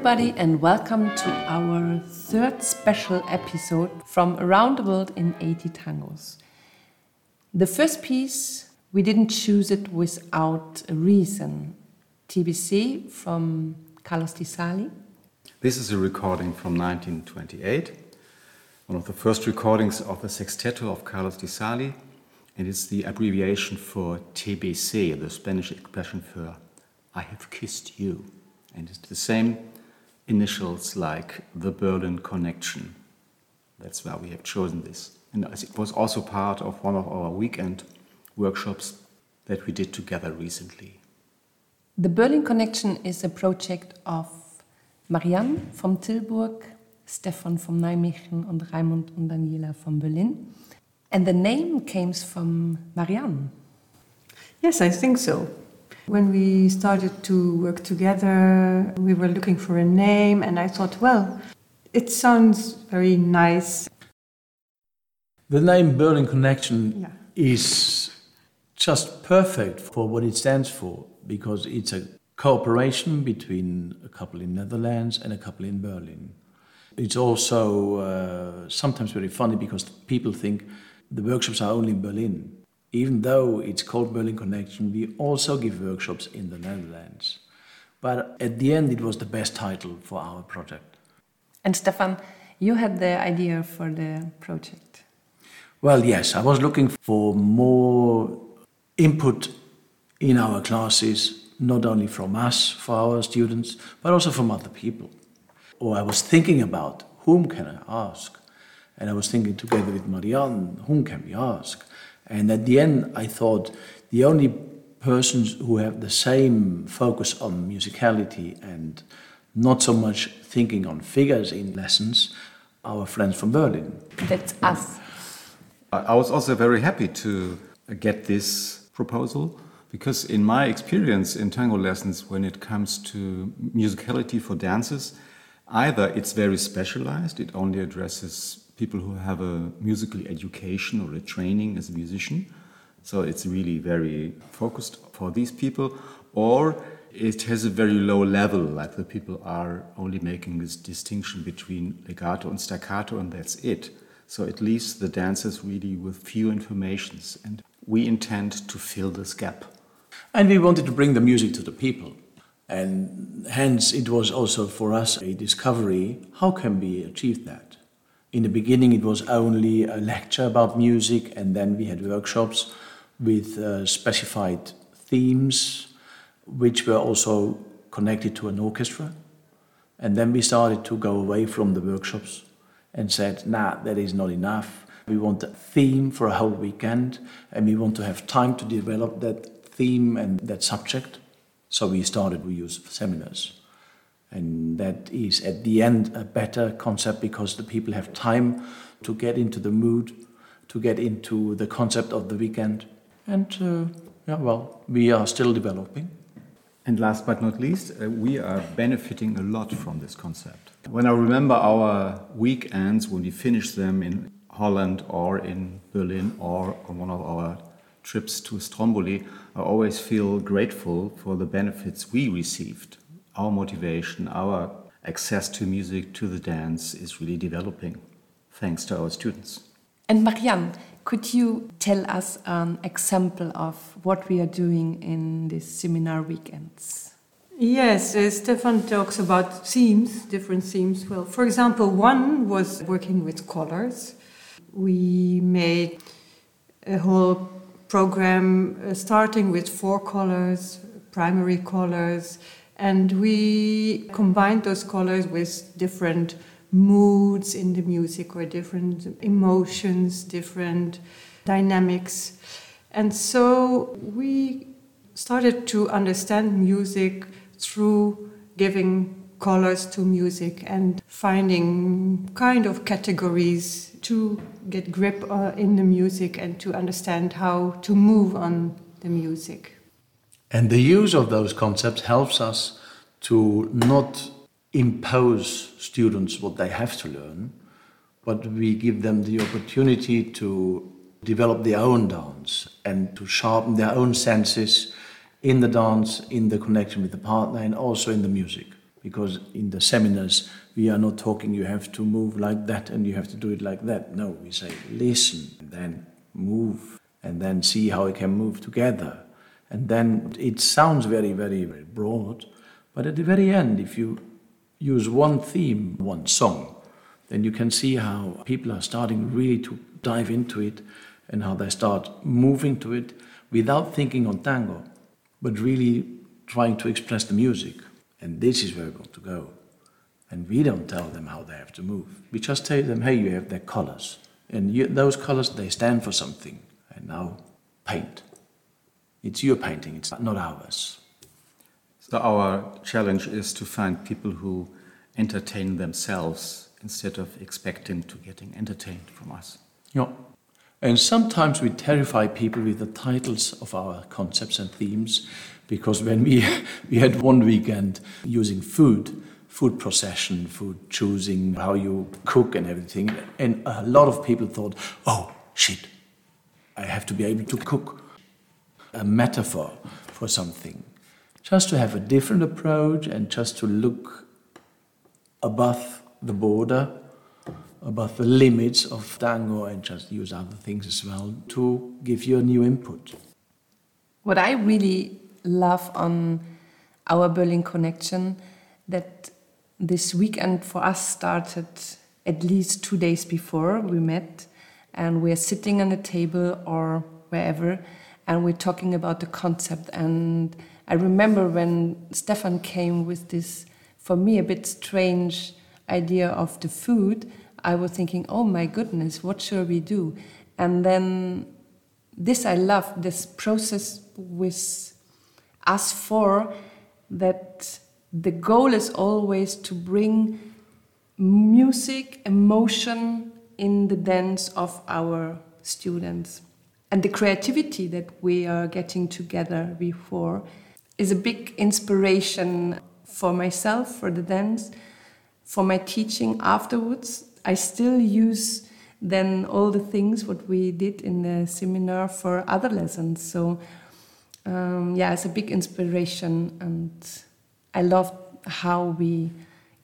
Everybody, and welcome to our third special episode from Around the World in 80 Tangos. The first piece, we didn't choose it without a reason. TBC from Carlos Di Sarli. This is a recording from 1928, one of the first recordings of the sexteto of Carlos Di Sarli, and it's the abbreviation for TBC, the Spanish expression for I have kissed you. And it's the same initials like the Berlin connection. That's why we have chosen this. And it was also part of one of our weekend workshops that we did together recently. The Berlin Connection is a project of Marianne from Tilburg, Stefan from Nijmegen, and Raimund and Daniela from Berlin. And the name came from Marianne. Yes, I think so. When we started to work together, we were looking for a name, and I thought, well, it sounds very nice. The name Berlin Connection Yeah. is just perfect for what it stands for because it's a cooperation between a couple in Netherlands and a couple in Berlin. It's also uh, sometimes very funny because people think the workshops are only in Berlin. Even though it's called Berlin Connection, we also give workshops in the Netherlands. But at the end, it was the best title for our project. And Stefan, you had the idea for the project. Well, yes, I was looking for more input in our classes, not only from us, for our students, but also from other people. Or I was thinking about whom can I ask? And I was thinking together with Marianne, whom can we ask? And at the end, I thought the only persons who have the same focus on musicality and not so much thinking on figures in lessons, are our friends from Berlin. That's us. I I was also very happy to get this proposal because, in my experience in tango lessons, when it comes to musicality for dances, either it's very specialized, it only addresses people who have a musical education or a training as a musician, so it's really very focused for these people, or it has a very low level, like the people are only making this distinction between legato and staccato, and that's it. So it leaves the dancers really with few informations, and we intend to fill this gap. And we wanted to bring the music to the people. And hence, it was also for us a discovery how can we achieve that? In the beginning, it was only a lecture about music, and then we had workshops with uh, specified themes, which were also connected to an orchestra. And then we started to go away from the workshops and said, nah, that is not enough. We want a theme for a whole weekend, and we want to have time to develop that theme and that subject. So we started we use seminars. And that is at the end a better concept because the people have time to get into the mood, to get into the concept of the weekend. And uh, yeah, well, we are still developing. And last but not least, uh, we are benefiting a lot from this concept. When I remember our weekends, when we finish them in Holland or in Berlin or on one of our trips to Stromboli, I always feel grateful for the benefits we received. Our motivation, our access to music, to the dance is really developing, thanks to our students. And Marianne, could you tell us an example of what we are doing in these seminar weekends? Yes, uh, Stefan talks about themes, different themes. Well, for example, one was working with colors. We made a whole program uh, starting with four colors, primary colors, and we combined those colors with different moods in the music or different emotions, different dynamics. And so we started to understand music through giving colors to music and finding kind of categories to get grip uh, in the music and to understand how to move on the music. And the use of those concepts helps us to not impose students what they have to learn, but we give them the opportunity to develop their own dance and to sharpen their own senses in the dance, in the connection with the partner, and also in the music. Because in the seminars, we are not talking, you have to move like that and you have to do it like that. No, we say, listen, and then move, and then see how it can move together. And then it sounds very, very, very broad, but at the very end, if you use one theme, one song, then you can see how people are starting really to dive into it and how they start moving to it without thinking on tango, but really trying to express the music. And this is where we want to go. And we don't tell them how they have to move. We just tell them, hey, you have their colors. And you, those colors, they stand for something. And now, paint. It's your painting, it's not ours. So, our challenge is to find people who entertain themselves instead of expecting to getting entertained from us. Yeah. And sometimes we terrify people with the titles of our concepts and themes because when we, we had one weekend using food, food procession, food choosing, how you cook and everything, and a lot of people thought, oh, shit, I have to be able to cook. A metaphor for something. Just to have a different approach and just to look above the border, above the limits of tango, and just use other things as well to give you a new input. What I really love on our Berlin connection that this weekend for us started at least two days before we met, and we're sitting on a table or wherever, and we're talking about the concept. And I remember when Stefan came with this, for me, a bit strange idea of the food, I was thinking, oh my goodness, what shall we do? And then this I love, this process with us four, that the goal is always to bring music, emotion in the dance of our students. And the creativity that we are getting together before is a big inspiration for myself, for the dance, for my teaching afterwards. I still use then all the things what we did in the seminar for other lessons. So um, yeah, it's a big inspiration, and I love how we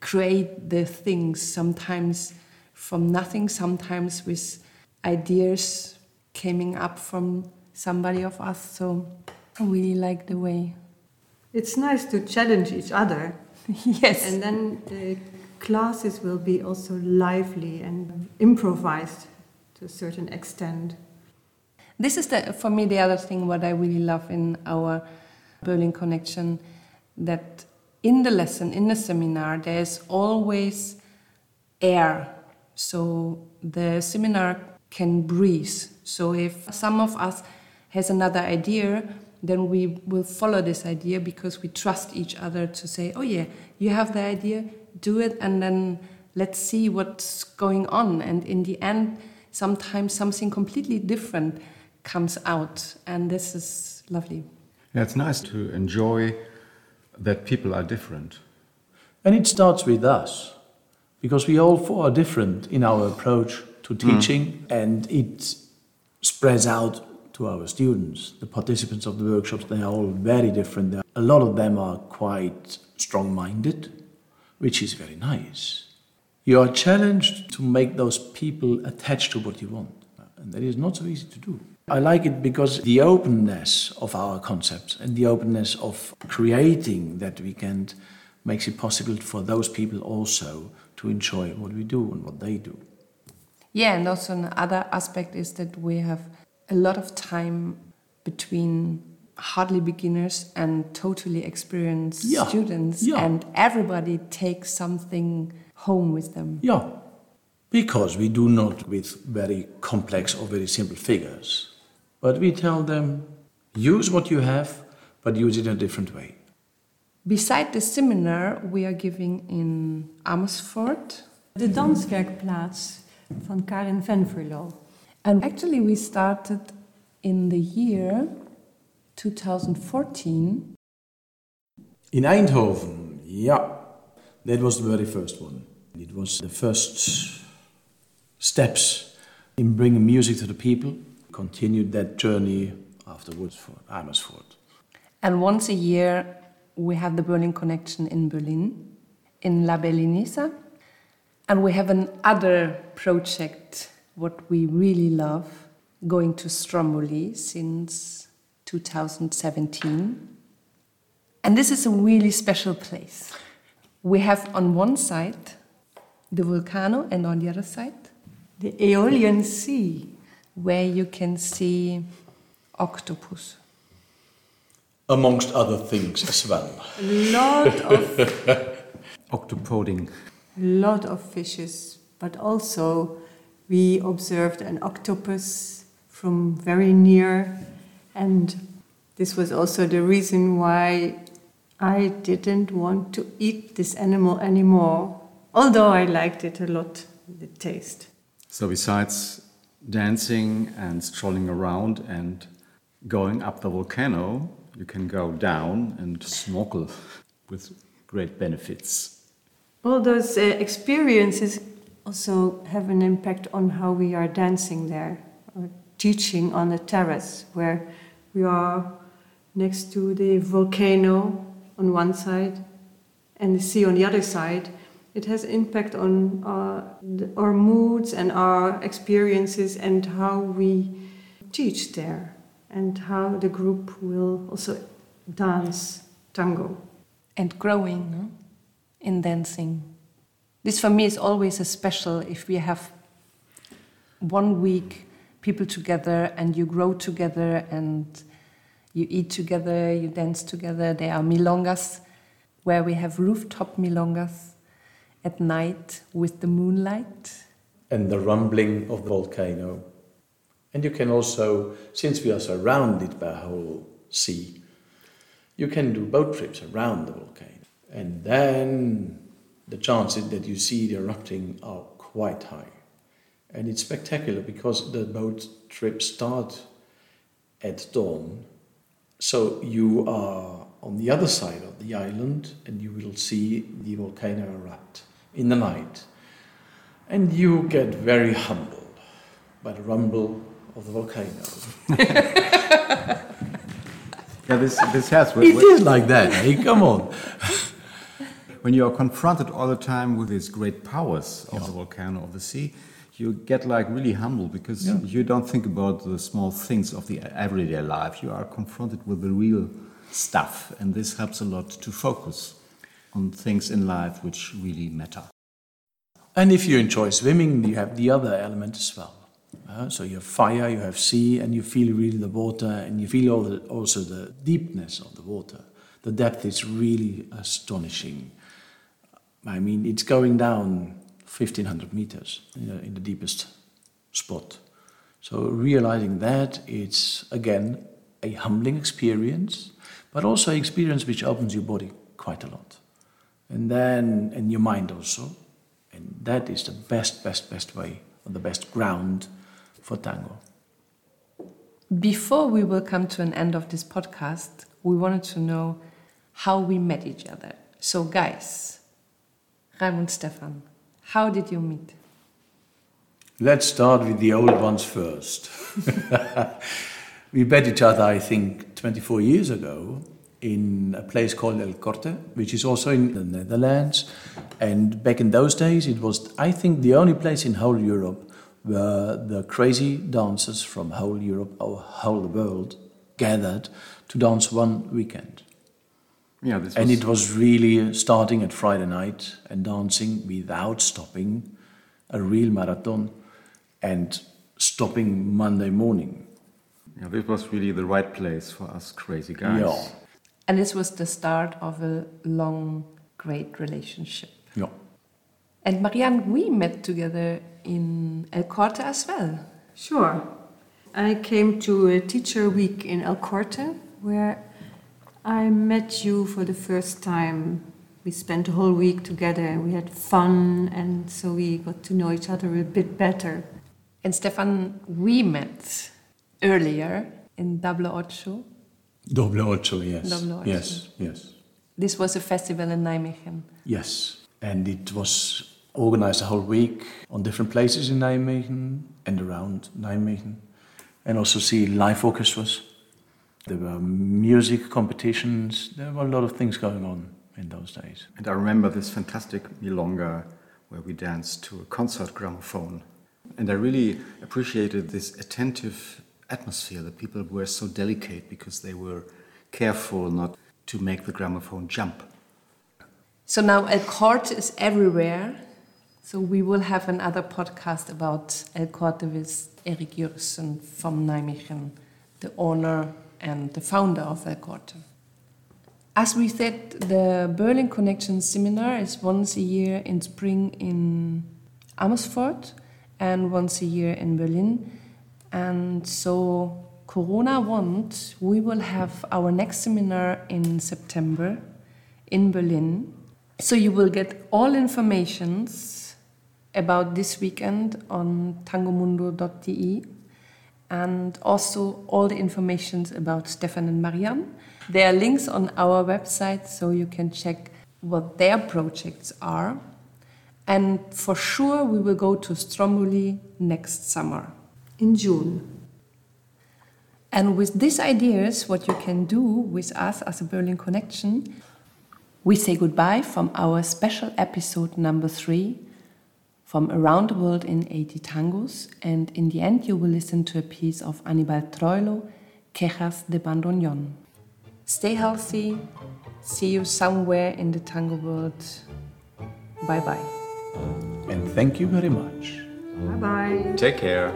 create the things sometimes from nothing, sometimes with ideas coming up from somebody of us. So I really like the way. It's nice to challenge each other. yes. And then the classes will be also lively and improvised to a certain extent. This is the, for me the other thing what I really love in our Berlin connection that in the lesson in the seminar there's always air so the seminar can breathe so if some of us has another idea then we will follow this idea because we trust each other to say oh yeah you have the idea do it and then let's see what's going on. And in the end sometimes something completely different comes out. And this is lovely. Yeah it's nice to enjoy that people are different. And it starts with us because we all four are different in our approach to teaching mm. and it spreads out to our students. The participants of the workshops they are all very different. A lot of them are quite strong minded which is very nice. You are challenged to make those people attached to what you want, and that is not so easy to do. I like it because the openness of our concepts and the openness of creating that weekend makes it possible for those people also to enjoy what we do and what they do. Yeah, and also another aspect is that we have a lot of time between hardly beginners and totally experienced yeah. students yeah. and everybody takes something home with them. Yeah. Because we do not with very complex or very simple figures but we tell them use what you have but use it in a different way. Beside the seminar we are giving in amersfoort. The danswerkplaats van karin venverlo. And actually we started in the year 2014. In Eindhoven, yeah. That was the very first one. It was the first steps in bringing music to the people. Continued that journey afterwards for Amersfoort. And once a year, we have the Berlin Connection in Berlin. in La Berlinesa. And we have another project, what we really love, going to Stromboli since 2017. And this is a really special place. We have on one side the volcano, and on the other side, the Aeolian Sea, where you can see octopus. Amongst other things as well. A lot of Octopoding. A lot of fishes, but also we observed an octopus from very near, and this was also the reason why I didn't want to eat this animal anymore, although I liked it a lot, the taste. So besides dancing and strolling around and going up the volcano, you can go down and snorkel with great benefits. All those uh, experiences also have an impact on how we are dancing there or teaching on the terrace where we are next to the volcano on one side and the sea on the other side. It has impact on our, our moods and our experiences and how we teach there and how the group will also dance tango. and growing no? in dancing. This for me is always a special if we have one week people together and you grow together and you eat together, you dance together. There are milongas where we have rooftop milongas at night with the moonlight. and the rumbling of the volcano. And you can also, since we are surrounded by a whole sea, you can do boat trips around the volcano. And then the chances that you see it erupting are quite high. And it's spectacular because the boat trips start at dawn. So you are on the other side of the island and you will see the volcano erupt in the night. And you get very humbled by the rumble of the volcano. Yeah, this, this has. It is like that, hey? Come on. When you are confronted all the time with these great powers of the volcano of the sea, you get like really humble because Yeah. you don't think about the small things of the everyday life. You are confronted with the real stuff, and this helps a lot to focus on things in life which really matter. And if you enjoy swimming, you have the other element as well. Uh, so you have fire, you have sea, and you feel really the water, and you feel all the, also the deepness of the water. The depth is really astonishing. I mean, it's going down 1500 meters you know, in the deepest spot. So realizing that, it's again a humbling experience, but also an experience which opens your body quite a lot. And then, and your mind also. And that is the best, best, best way, or the best ground for tango. Before we will come to an end of this podcast, we wanted to know how we met each other. So, guys, Raimund Stefan, how did you meet? Let's start with the old ones first. we met each other, I think, 24 years ago in a place called El Corte, which is also in the Netherlands. And back in those days, it was, I think, the only place in whole Europe where the crazy dancers from whole Europe or whole world gathered to dance one weekend. Yeah, this And was, it was really starting at Friday night and dancing without stopping, a real marathon, and stopping Monday morning. yeah, this was really the right place for us crazy guys. Yeah. And this was the start of a long, great relationship. Yeah. And Marianne, we met together in El Corte as well. Sure. I came to a teacher week in El Corte where I met you for the first time. We spent a whole week together we had fun, and so we got to know each other a bit better. And Stefan, we met earlier in Double Ocho. Doble ocho, yes. Doble ocho. Yes, yes. This was a festival in Nijmegen. Yes. And it was organized a whole week on different places in Nijmegen and around Nijmegen. And also see live orchestras. There were music competitions. There were a lot of things going on. in those days. And I remember this fantastic milonga where we danced to a concert gramophone. And I really appreciated this attentive atmosphere. The people were so delicate because they were careful not to make the gramophone jump. So now El Corte is everywhere. So we will have another podcast about El Corte with Erik Jeurissen from Nijmegen, the owner and the founder of El Corte. As we said, the Berlin Connection seminar is once a year in spring in Amersfoort and once a year in Berlin. And so Corona won't, we will have our next seminar in September in Berlin. So you will get all informations about this weekend on tangomundo.de and also all the informations about Stefan and Marianne. There are links on our website so you can check what their projects are. And for sure, we will go to Stromboli next summer. In June. And with these ideas, what you can do with us as a Berlin Connection, we say goodbye from our special episode number three from Around the World in 80 Tangos. And in the end, you will listen to a piece of Anibal Troilo, Quejas de Bandoneon. Stay healthy. See you somewhere in the tango world. Bye bye. And thank you very much. Bye bye. Take care.